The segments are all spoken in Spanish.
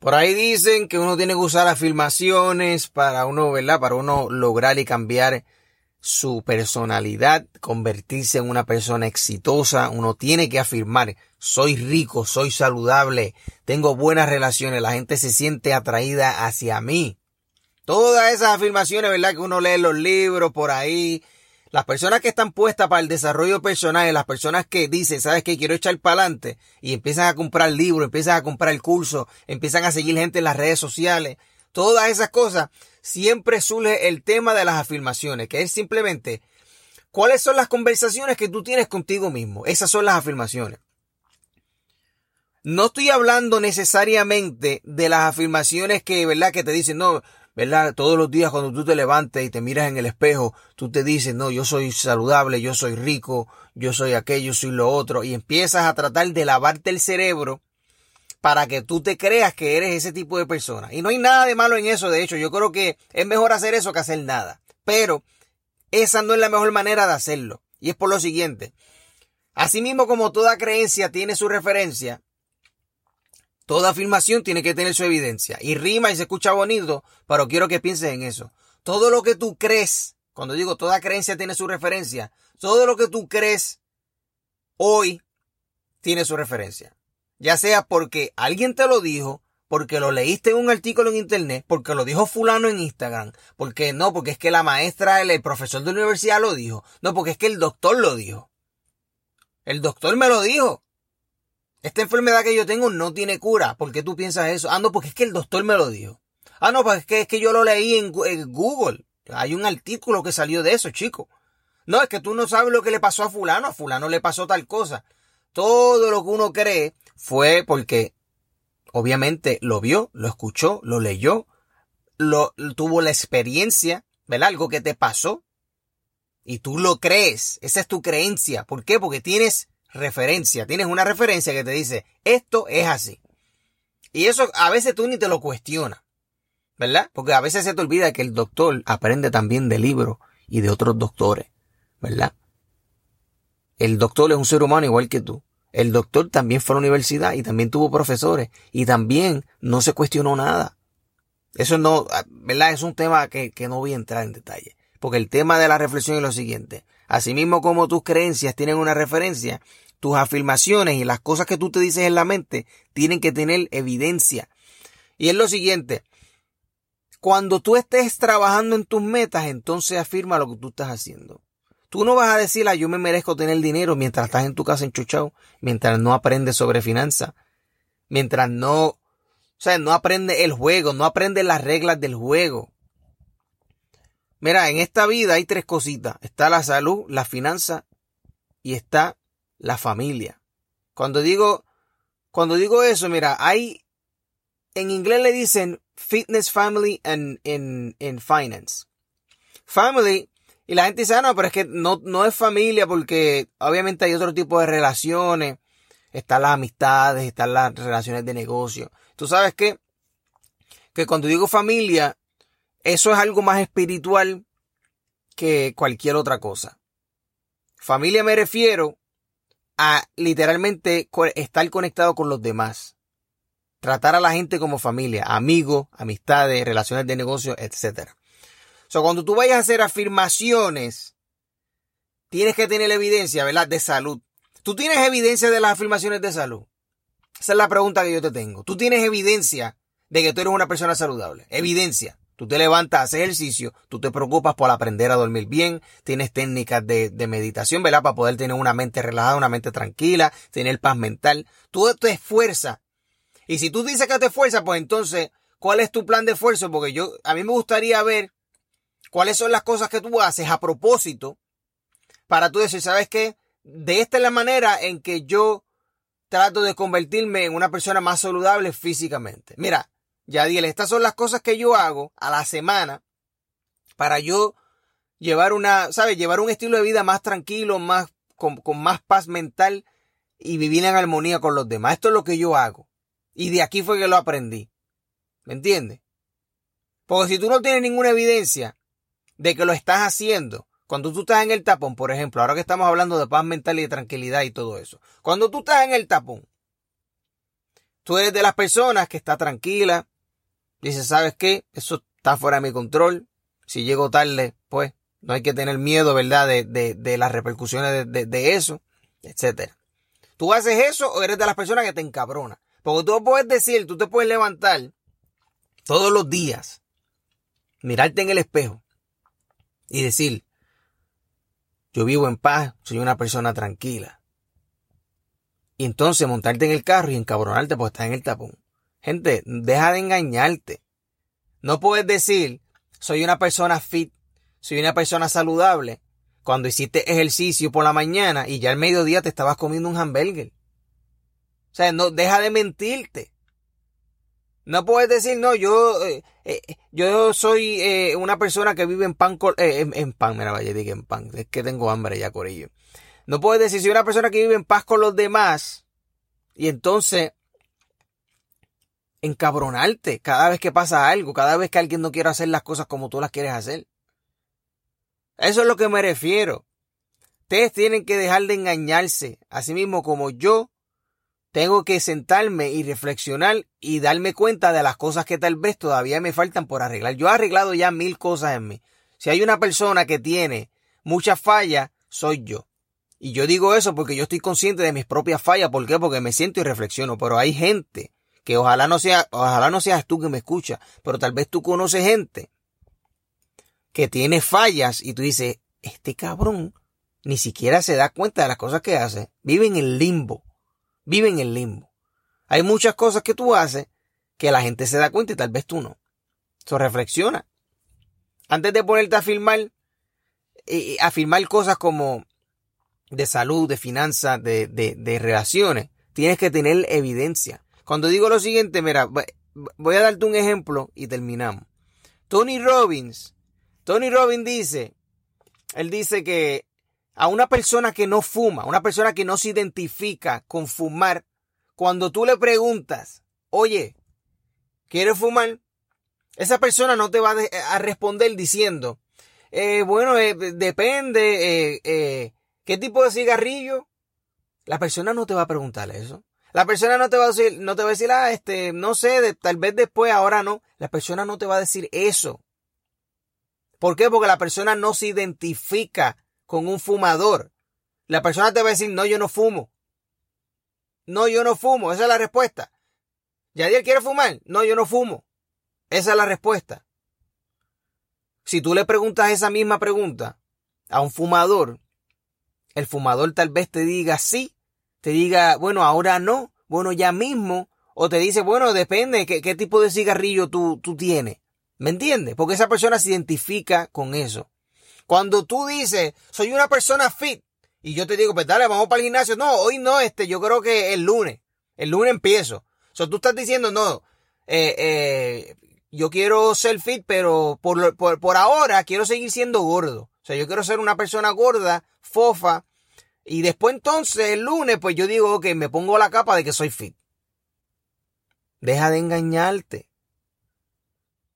Por ahí dicen que uno tiene que usar afirmaciones para uno, ¿verdad? Para uno lograr y cambiar su personalidad, convertirse en una persona exitosa. Uno tiene que afirmar, soy rico, soy saludable, tengo buenas relaciones, la gente se siente atraída hacia mí. Todas esas afirmaciones, ¿verdad? Que uno lee en los libros por ahí. Las personas que están puestas para el desarrollo personal, las personas que dicen, ¿sabes qué? Quiero echar para adelante y empiezan a comprar libros, empiezan a comprar el curso, empiezan a seguir gente en las redes sociales. Todas esas cosas, siempre surge el tema de las afirmaciones, que es simplemente cuáles son las conversaciones que tú tienes contigo mismo. Esas son las afirmaciones. No estoy hablando necesariamente de las afirmaciones que, ¿verdad? Que te dicen, no, ¿verdad? Todos los días cuando tú te levantes y te miras en el espejo, tú te dices, no, yo soy saludable, yo soy rico, yo soy aquello, soy lo otro, y empiezas a tratar de lavarte el cerebro para que tú te creas que eres ese tipo de persona. Y no hay nada de malo en eso, de hecho, yo creo que es mejor hacer eso que hacer nada. Pero esa no es la mejor manera de hacerlo. Y es por lo siguiente. Asimismo como toda creencia tiene su referencia, toda afirmación tiene que tener su evidencia. Y rima y se escucha bonito, pero quiero que pienses en eso. Todo lo que tú crees, cuando digo toda creencia tiene su referencia, todo lo que tú crees hoy tiene su referencia ya sea porque alguien te lo dijo, porque lo leíste en un artículo en internet, porque lo dijo fulano en Instagram, porque no, porque es que la maestra, el, profesor de la universidad lo dijo, no, porque es que el doctor lo dijo. El doctor me lo dijo. Esta enfermedad que yo tengo no tiene cura. ¿Por qué tú piensas eso? Ah, no, porque es que el doctor me lo dijo. Ah, no, porque es que, es que yo lo leí en, Google. Hay un artículo que salió de eso, chico. No, es que tú no sabes lo que le pasó a fulano, a fulano le pasó tal cosa. Todo lo que uno cree fue porque obviamente lo vio, lo escuchó, lo leyó, lo tuvo la experiencia, ¿verdad? Algo que te pasó y tú lo crees, esa es tu creencia. ¿Por qué? Porque tienes referencia, tienes una referencia que te dice, esto es así. Y eso a veces tú ni te lo cuestionas, ¿verdad? Porque a veces se te olvida que el doctor aprende también de libros y de otros doctores, ¿verdad? El doctor es un ser humano igual que tú. El doctor también fue a la universidad y también tuvo profesores y también no se cuestionó nada. Eso no, ¿verdad? Es un tema que, que no voy a entrar en detalle. Porque el tema de la reflexión es lo siguiente. Asimismo como tus creencias tienen una referencia, tus afirmaciones y las cosas que tú te dices en la mente tienen que tener evidencia. Y es lo siguiente. Cuando tú estés trabajando en tus metas, entonces afirma lo que tú estás haciendo. Tú no vas a decir, ah, yo me merezco tener dinero mientras estás en tu casa enchuchado, mientras no aprendes sobre finanzas, mientras no, o sea, no aprendes el juego, no aprendes las reglas del juego. Mira, en esta vida hay tres cositas. Está la salud, la finanza y está la familia. Cuando digo, cuando digo eso, mira, hay, en inglés le dicen fitness, family and in, in finance. Family y la gente dice, ah, no, pero es que no, no es familia porque obviamente hay otro tipo de relaciones. Están las amistades, están las relaciones de negocio. Tú sabes qué? Que cuando digo familia, eso es algo más espiritual que cualquier otra cosa. Familia me refiero a literalmente estar conectado con los demás. Tratar a la gente como familia, amigos, amistades, relaciones de negocio, etcétera. O sea, cuando tú vayas a hacer afirmaciones, tienes que tener evidencia, ¿verdad? De salud. ¿Tú tienes evidencia de las afirmaciones de salud? Esa es la pregunta que yo te tengo. ¿Tú tienes evidencia de que tú eres una persona saludable? Evidencia. Tú te levantas, haces ejercicio, tú te preocupas por aprender a dormir bien, tienes técnicas de, de, meditación, ¿verdad? Para poder tener una mente relajada, una mente tranquila, tener paz mental. Tú te esfuerzas. Y si tú dices que te esfuerzas, pues entonces, ¿cuál es tu plan de esfuerzo? Porque yo, a mí me gustaría ver cuáles son las cosas que tú haces a propósito para tú decir, ¿sabes qué? De esta es la manera en que yo trato de convertirme en una persona más saludable físicamente. Mira, ya dile, estas son las cosas que yo hago a la semana para yo llevar una, ¿sabes? Llevar un estilo de vida más tranquilo, más, con, con más paz mental y vivir en armonía con los demás. Esto es lo que yo hago. Y de aquí fue que lo aprendí. ¿Me entiendes? Porque si tú no tienes ninguna evidencia de que lo estás haciendo. Cuando tú estás en el tapón, por ejemplo, ahora que estamos hablando de paz mental y de tranquilidad y todo eso. Cuando tú estás en el tapón, Tú eres de las personas que está tranquila. Dice, ¿sabes qué? Eso está fuera de mi control. Si llego tarde, pues no hay que tener miedo, ¿verdad? De, de, de las repercusiones de, de, eso, etcétera. ¿Tú haces eso o eres de las personas que te encabrona? Porque tú puedes decir, tú te puedes levantar todos los días, mirarte en el espejo y decir, yo vivo en paz, soy una persona tranquila. Y entonces montarte en el carro y encabronarte porque estás en el tapón. Gente, deja de engañarte. No puedes decir, soy una persona fit, soy una persona saludable, cuando hiciste ejercicio por la mañana y ya al mediodía te estabas comiendo un hamburger. O sea, no, deja de mentirte. No puedes decir, no, yo, eh, eh, yo soy eh, una persona que vive en pan, en, pan, mira, vaya, dije en pan, es que tengo hambre ya, Corillo. No puedes decir, soy una persona que vive en paz con los demás y entonces encabronarte cada vez que pasa algo, cada vez que alguien no quiere hacer las cosas como tú las quieres hacer. Eso es lo que me refiero. Ustedes tienen que dejar de engañarse, así mismo como yo tengo que sentarme y reflexionar y darme cuenta de las cosas que tal vez todavía me faltan por arreglar. Yo he arreglado ya mil cosas en mí. Si hay una persona que tiene muchas fallas, soy yo. Y yo digo eso porque yo estoy consciente de mis propias fallas. ¿Por qué? Porque me siento y reflexiono. Pero hay gente que ojalá no sea, ojalá no seas tú que me escucha, pero tal vez tú conoces gente que tiene fallas y tú dices, este cabrón ni siquiera se da cuenta de las cosas que hace. Vive en el limbo. Vive en el limbo. Hay muchas cosas que tú haces que la gente se da cuenta y tal vez tú no. Eso reflexiona. Antes de ponerte a filmar, eh, a filmar cosas como de salud, de finanzas, de, de, de relaciones, tienes que tener evidencia. Cuando digo lo siguiente, mira, voy a darte un ejemplo y terminamos. Tony Robbins, Tony Robbins dice, él dice que a una persona que no fuma, una persona que no se identifica con fumar, cuando tú le preguntas, oye, ¿quieres fumar? Esa persona no te va a responder diciendo, eh, bueno, eh, depende, eh, eh, ¿qué tipo de cigarrillo? La persona no te va a preguntar eso. La persona no te va a decir, no te va a decir, ah, este, no sé, tal vez después, ahora no. La persona no te va a decir eso. ¿Por qué? Porque la persona no se identifica con un fumador. La persona te va a decir, no, yo no fumo. No, yo no fumo. Esa es la respuesta. ¿Yadiel quiere fumar? No, yo no fumo. Esa es la respuesta. Si tú le preguntas esa misma pregunta a un fumador, el fumador tal vez te diga sí te diga, bueno, ahora no, bueno, ya mismo, o te dice, bueno, depende qué, qué tipo de cigarrillo tú, tú tienes. ¿Me entiendes? Porque esa persona se identifica con eso. Cuando tú dices, soy una persona fit, y yo te digo, pues dale, vamos para el gimnasio. No, hoy no, este, yo creo que el lunes. El lunes empiezo. O sea, tú estás diciendo, no, eh, eh, yo quiero ser fit, pero por, por, por ahora quiero seguir siendo gordo. O sea, yo quiero ser una persona gorda, fofa, y después entonces el lunes, pues yo digo, que me pongo la capa de que soy fit. Deja de engañarte.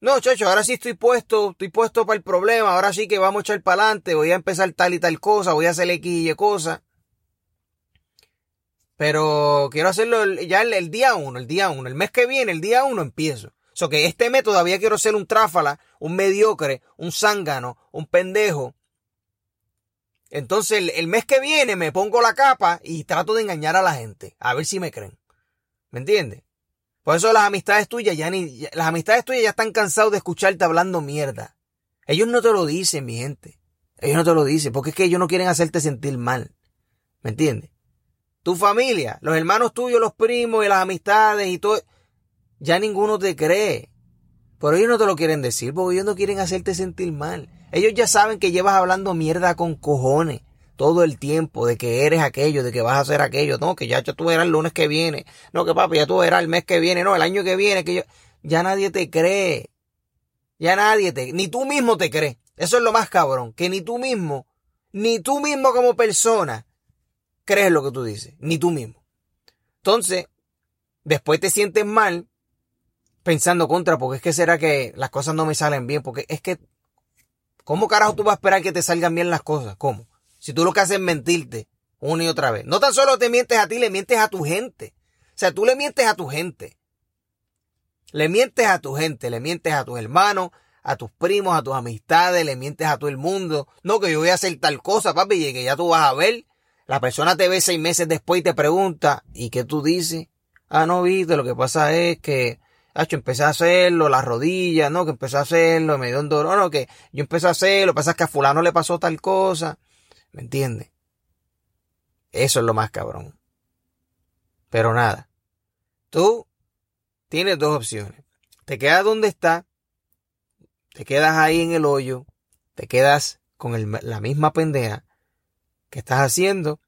No, chacho, ahora sí estoy puesto, estoy puesto para el problema, ahora sí que vamos a echar para adelante, voy a empezar tal y tal cosa, voy a hacer X y Y cosa. Pero quiero hacerlo ya el, día uno, el día uno, el mes que viene, el día uno empiezo. O sea que este mes todavía quiero ser un tráfala, un mediocre, un zángano, un pendejo, entonces el, mes que viene me pongo la capa y trato de engañar a la gente, a ver si me creen. ¿Me entiendes? Por eso las amistades tuyas ya ni, las amistades tuyas ya están cansados de escucharte hablando mierda. Ellos no te lo dicen, mi gente. Ellos no te lo dicen, porque es que ellos no quieren hacerte sentir mal. ¿Me entiendes? Tu familia, los hermanos tuyos, los primos y las amistades y todo, ya ninguno te cree. Pero ellos no te lo quieren decir, porque ellos no quieren hacerte sentir mal. Ellos ya saben que llevas hablando mierda con cojones todo el tiempo de que eres aquello, de que vas a hacer aquello. No, que ya tú eras el lunes que viene. No, que papi, ya tú eras el mes que viene. No, el año que viene. que yo... Ya nadie te cree. Ya nadie te... Ni tú mismo te crees. Eso es lo más cabrón. Que ni tú mismo, ni tú mismo como persona, crees lo que tú dices. Ni tú mismo. Entonces, después te sientes mal pensando contra, porque es que será que las cosas no me salen bien, porque es que ¿Cómo carajo tú vas a esperar que te salgan bien las cosas? ¿Cómo? Si tú lo que haces es mentirte una y otra vez. No tan solo te mientes a ti, le mientes a tu gente. O sea, tú le mientes a tu gente. Le mientes a tu gente, le mientes a tus hermanos, a tus primos, a tus amistades, le mientes a todo el mundo. No, que yo voy a hacer tal cosa, papi, y que ya tú vas a ver. La persona te ve seis meses después y te pregunta, ¿y qué tú dices? Ah, no, viste, lo que pasa es que, hecho, empecé a hacerlo, las rodillas, no, que empecé a hacerlo, me dio un dolor, no, que yo empecé a hacerlo, pasa que a fulano le pasó tal cosa. ¿Me entiendes? Eso es lo más cabrón. Pero nada. Tú tienes dos opciones. Te quedas donde está, te quedas ahí en el hoyo, te quedas con la misma pendeja que estás haciendo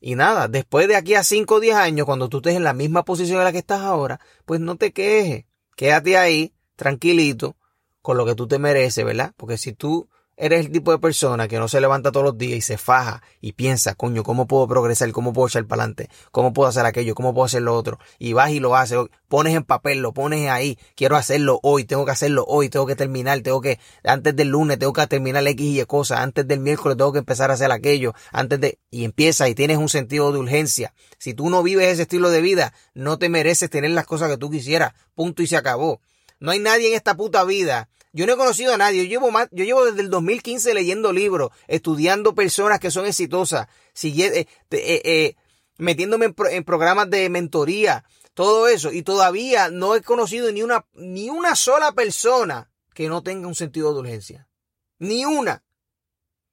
y nada, después de aquí a 5 o 10 años, cuando tú estés en la misma posición en la que estás ahora, pues no te quejes, quédate ahí, tranquilito, con lo que tú te mereces, ¿verdad? Porque si tú eres el tipo de persona que no se levanta todos los días y se faja y piensa, coño, ¿cómo puedo progresar? ¿Cómo puedo echar para adelante? ¿Cómo puedo hacer aquello? ¿Cómo puedo hacer lo otro? Y vas y lo haces, pones en papel, lo pones ahí, quiero hacerlo hoy, tengo que hacerlo hoy, tengo que terminar, tengo que, antes del lunes tengo que terminar X y Y cosas, antes del miércoles tengo que empezar a hacer aquello, antes de, y empieza y tienes un sentido de urgencia. Si tú no vives ese estilo de vida, no te mereces tener las cosas que tú quisieras, punto y se acabó. No hay nadie en esta puta vida yo no he conocido a nadie. Yo llevo más, yo llevo desde el 2015 leyendo libros, estudiando personas que son exitosas, eh, eh, eh, metiéndome en, programas de mentoría, todo eso. Y todavía no he conocido ni una, ni una sola persona que no tenga un sentido de urgencia. Ni una.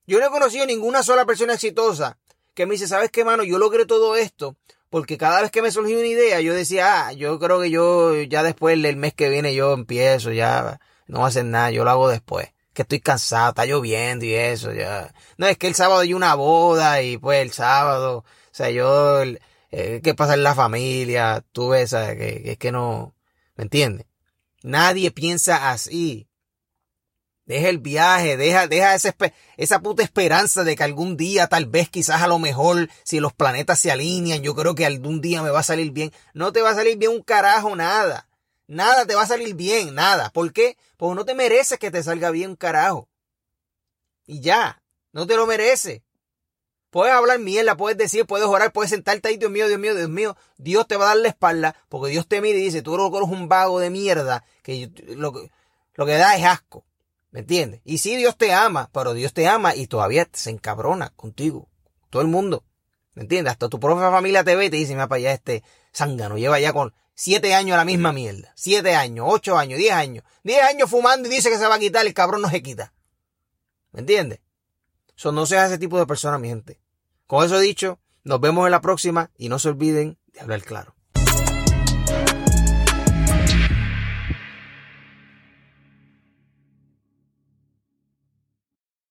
Yo no he conocido ninguna sola persona exitosa que me dice, ¿sabes qué, mano? Yo logré todo esto porque cada vez que me surgió una idea, yo decía, ah, yo creo que yo ya después del mes que viene yo empiezo, ya no hacen nada, yo lo hago después. Que estoy cansado, está lloviendo y eso, ya. No, es que el sábado hay una boda y pues el sábado, o sea, yo, eh, ¿qué pasa en la familia? Tú ves, Que, que es que no, ¿me entiendes? Nadie piensa así. Deja el viaje, deja, deja esa, esa puta esperanza de que algún día, tal vez, quizás a lo mejor, si los planetas se alinean, yo creo que algún día me va a salir bien. No te va a salir bien un carajo, nada. Nada te va a salir bien, nada. ¿Por qué? Porque no te mereces que te salga bien carajo. Y ya, no te lo mereces. Puedes hablar mierda, puedes decir, puedes orar, puedes sentarte ahí, Dios mío, Dios mío, Dios mío. Dios te va a dar la espalda porque Dios te mira y dice, tú eres un vago de mierda que lo, lo que da es asco. ¿Me entiendes? Y sí, Dios te ama, pero Dios te ama y todavía se encabrona contigo. Todo el mundo. ¿Me entiendes? Hasta tu propia familia te ve y te dice, mira para allá este zángano, lleva ya con siete años la misma mierda. Siete años, ocho años, diez años. Diez años fumando y dice que se va a quitar, el cabrón no se quita. ¿Me entiendes? Eso no seas ese tipo de persona, mi gente. Con eso dicho, nos vemos en la próxima y no se olviden de hablar claro.